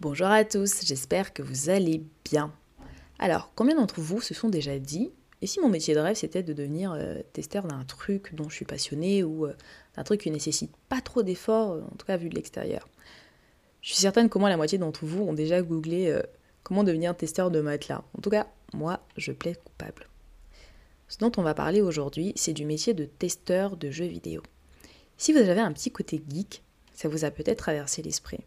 Bonjour à tous, j'espère que vous allez bien. Alors, combien d'entre vous se sont déjà dit, et si mon métier de rêve c'était de devenir euh, testeur d'un truc dont je suis passionné ou euh, d'un truc qui nécessite pas trop d'efforts, en tout cas vu de l'extérieur? Je suis certaine qu'au moins la moitié d'entre vous ont déjà googlé euh, comment devenir testeur de matelas. En tout cas, moi, je plais coupable. Ce dont on va parler aujourd'hui, c'est du métier de testeur de jeux vidéo. Si vous avez un petit côté geek, ça vous a peut-être traversé l'esprit.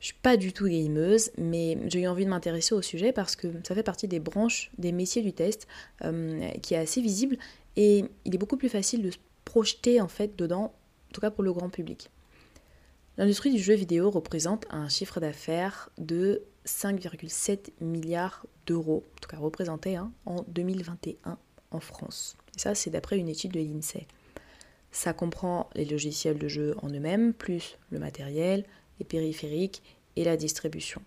Je suis pas du tout gameuse, mais j'ai eu envie de m'intéresser au sujet parce que ça fait partie des branches des métiers du test euh, qui est assez visible et il est beaucoup plus facile de se projeter en fait dedans, en tout cas pour le grand public. L'industrie du jeu vidéo représente un chiffre d'affaires de 5,7 milliards d'euros, en tout cas représenté hein, en 2021 en France. Et ça, c'est d'après une étude de l'INSEE. Ça comprend les logiciels de jeu en eux-mêmes, plus le matériel, les périphériques et la distribution.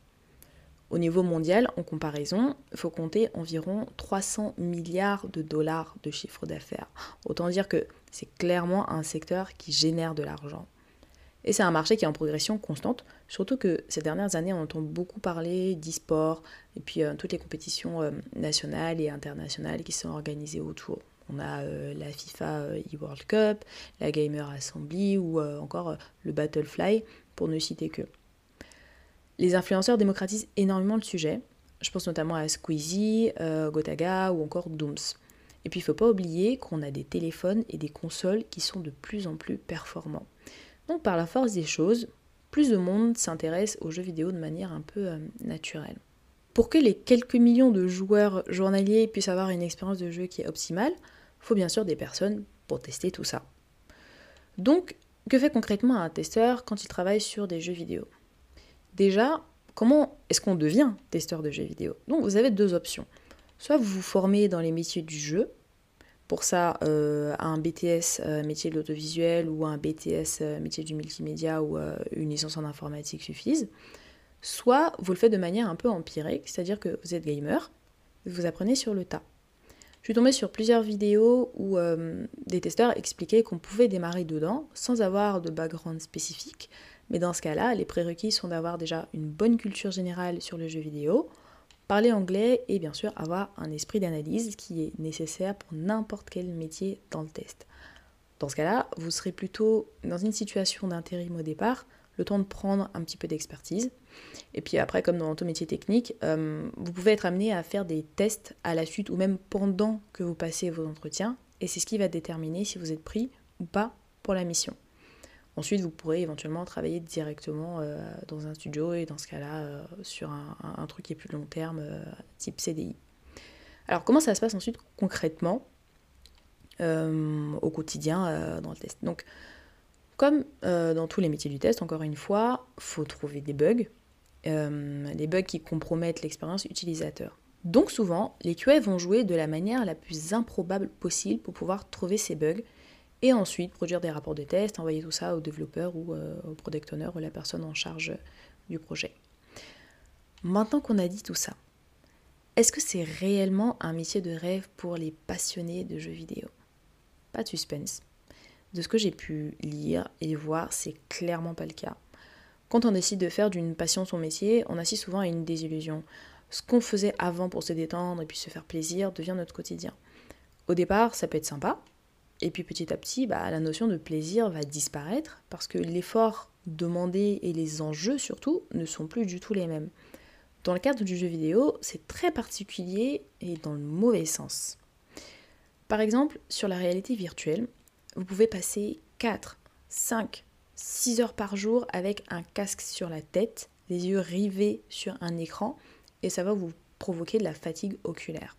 Au niveau mondial, en comparaison, il faut compter environ 300 milliards de dollars de chiffre d'affaires. Autant dire que c'est clairement un secteur qui génère de l'argent. Et c'est un marché qui est en progression constante, surtout que ces dernières années, on entend beaucoup parler d'e-sport et puis euh, toutes les compétitions euh, nationales et internationales qui sont organisées autour. On a euh, la FIFA e-World Cup, la Gamer Assembly ou encore le Battlefly pour ne citer que. Les influenceurs démocratisent énormément le sujet. Je pense notamment à Squeezie, euh, Gotaga ou encore Dooms. Et puis il ne faut pas oublier qu'on a des téléphones et des consoles qui sont de plus en plus performants. Donc par la force des choses, plus de monde s'intéresse aux jeux vidéo de manière un peu euh, naturelle. Pour que les quelques millions de joueurs journaliers puissent avoir une expérience de jeu qui est optimale, il faut bien sûr des personnes pour tester tout ça. Donc que fait concrètement un testeur quand il travaille sur des jeux vidéo? Déjà, comment est-ce qu'on devient testeur de jeux vidéo? Donc vous avez deux options. Soit vous vous formez dans les métiers du jeu, pour ça, euh, un BTS euh, métier de l'audiovisuel ou un BTS euh, métier du multimédia ou une licence en informatique suffisent. Soit vous le faites de manière un peu empirique, c'est-à-dire que vous êtes gamer, vous apprenez sur le tas. Je suis tombée sur plusieurs vidéos où des testeurs expliquaient qu'on pouvait démarrer dedans sans avoir de background spécifique, mais dans ce cas-là, les prérequis sont d'avoir déjà une bonne culture générale sur le jeu vidéo, parler anglais et bien sûr avoir un esprit d'analyse qui est nécessaire pour n'importe quel métier dans le test. Dans ce cas-là, vous serez plutôt dans une situation d'intérim au départ, le temps de prendre un petit peu d'expertise. Et puis après, comme dans tout métier technique, euh, vous pouvez être amené à faire des tests à la suite ou même pendant que vous passez vos entretiens. Et c'est ce qui va déterminer si vous êtes pris ou pas pour la mission. Ensuite, vous pourrez éventuellement travailler directement euh, dans un studio et dans ce cas-là, euh, sur un, truc qui est plus long terme, type CDI. Alors, comment ça se passe ensuite concrètement au quotidien dans le test? Donc, comme euh, dans tous les métiers du test, encore une fois, faut trouver des bugs, euh, des bugs qui compromettent l'expérience utilisateur. Donc souvent, les QA vont jouer de la manière la plus improbable possible pour pouvoir trouver ces bugs et ensuite produire des rapports de test, envoyer tout ça au développeur ou euh, au product owner ou la personne en charge du projet. Maintenant qu'on a dit tout ça, est-ce que c'est réellement un métier de rêve pour les passionnés de jeux vidéo? Pas de suspense. De ce que j'ai pu lire et voir, c'est clairement pas le cas. Quand on décide de faire d'une passion son métier, on assiste souvent à une désillusion. Ce qu'on faisait avant pour se détendre et puis se faire plaisir devient notre quotidien. Au départ, ça peut être sympa, et puis petit à petit, bah, la notion de plaisir va disparaître parce que l'effort demandé et les enjeux surtout ne sont plus du tout les mêmes. Dans le cadre du jeu vidéo, c'est très particulier et dans le mauvais sens. Par exemple, sur la réalité virtuelle, vous pouvez passer 4, 5, 6 heures par jour avec un casque sur la tête, les yeux rivés sur un écran, et ça va vous provoquer de la fatigue oculaire.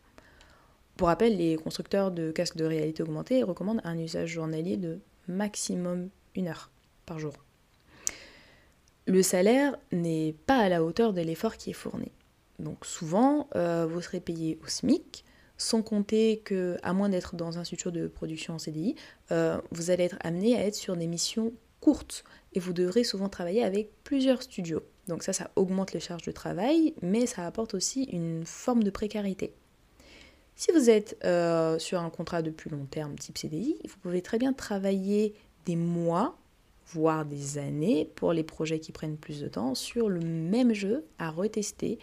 Pour rappel, les constructeurs de casques de réalité augmentée recommandent un usage journalier de maximum une heure par jour. le salaire n'est pas à la hauteur de l'effort qui est fourni. Donc souvent, euh, vous serez payé au SMIC, sans compter que, à moins d'être dans un studio de production en CDI, euh, vous allez être amené à être sur des missions courtes et vous devrez souvent travailler avec plusieurs studios. Donc ça, ça augmente les charges de travail, mais ça apporte aussi une forme de précarité. Si vous êtes euh, sur un contrat de plus long terme type CDI, vous pouvez très bien travailler des mois, voire des années, pour les projets qui prennent plus de temps, sur le même jeu à retester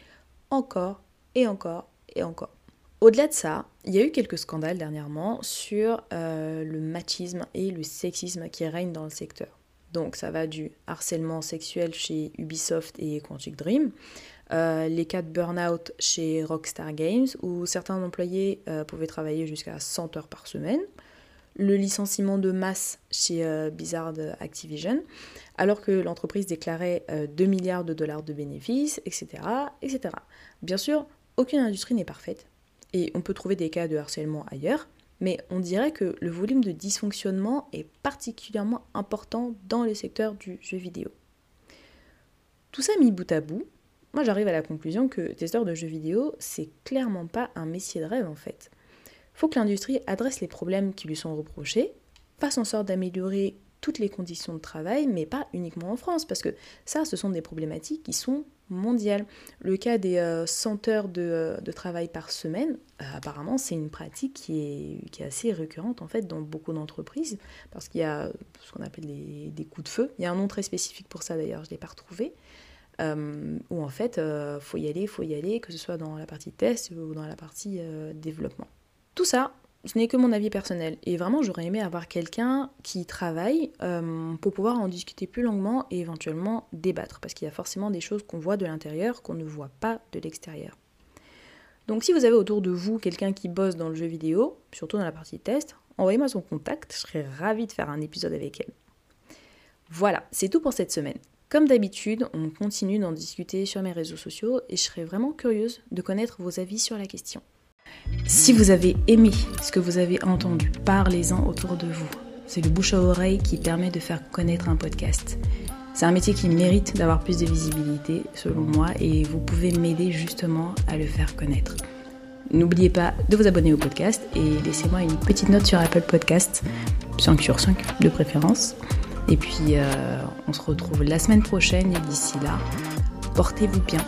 encore et encore et encore. Au-delà de ça, il y a eu quelques scandales dernièrement sur euh, le machisme et le sexisme qui règnent dans le secteur. Donc ça va du harcèlement sexuel chez Ubisoft et Quantic Dream, euh, les cas de burn-out chez Rockstar Games, où certains employés euh, pouvaient travailler jusqu'à 100 heures par semaine, le licenciement de masse chez Blizzard Activision, alors que l'entreprise déclarait 2 milliards de dollars de bénéfices, etc., etc. Bien sûr, aucune industrie n'est parfaite, et on peut trouver des cas de harcèlement ailleurs, mais on dirait que le volume de dysfonctionnement est particulièrement important dans le secteur du jeu vidéo. Tout ça mis bout à bout, moi j'arrive à la conclusion que testeur de jeux vidéo, c'est clairement pas un métier de rêve en fait. Faut que l'industrie adresse les problèmes qui lui sont reprochés, fasse en sorte d'améliorer toutes les conditions de travail, mais pas uniquement en France, parce que ça, ce sont des problématiques qui sont mondiale. Le cas des 100 euh, heures euh, de, travail par semaine, euh, apparemment, c'est une pratique qui est, qui est, assez récurrente en fait dans beaucoup d'entreprises parce qu'il y a ce qu'on appelle des coups de feu. Il y a un nom très spécifique pour ça d'ailleurs, je ne l'ai pas retrouvé. Où en fait, il faut y aller, faut y aller, que ce soit dans la partie test ou dans la partie développement. Tout ça, ce n'est que mon avis personnel. Et vraiment, j'aurais aimé avoir quelqu'un qui travaille euh, pour pouvoir en discuter plus longuement et éventuellement débattre. Parce qu'il y a forcément des choses qu'on voit de l'intérieur qu'on ne voit pas de l'extérieur. Donc si vous avez autour de vous quelqu'un qui bosse dans le jeu vidéo, surtout dans la partie test, envoyez-moi son contact, je serais ravie de faire un épisode avec elle. Voilà, c'est tout pour cette semaine. Comme d'habitude, on continue d'en discuter sur mes réseaux sociaux et je serais vraiment curieuse de connaître vos avis sur la question. Si vous avez aimé ce que vous avez entendu, parlez-en autour de vous. C'est le bouche à oreille qui permet de faire connaître un podcast. C'est un métier qui mérite d'avoir plus de visibilité, selon moi, et vous pouvez m'aider justement à le faire connaître. N'oubliez pas de vous abonner au podcast et laissez-moi une petite note sur Apple Podcast, 5 sur 5 de préférence. Et puis, euh, on se retrouve la semaine prochaine. Et d'ici là, portez-vous bien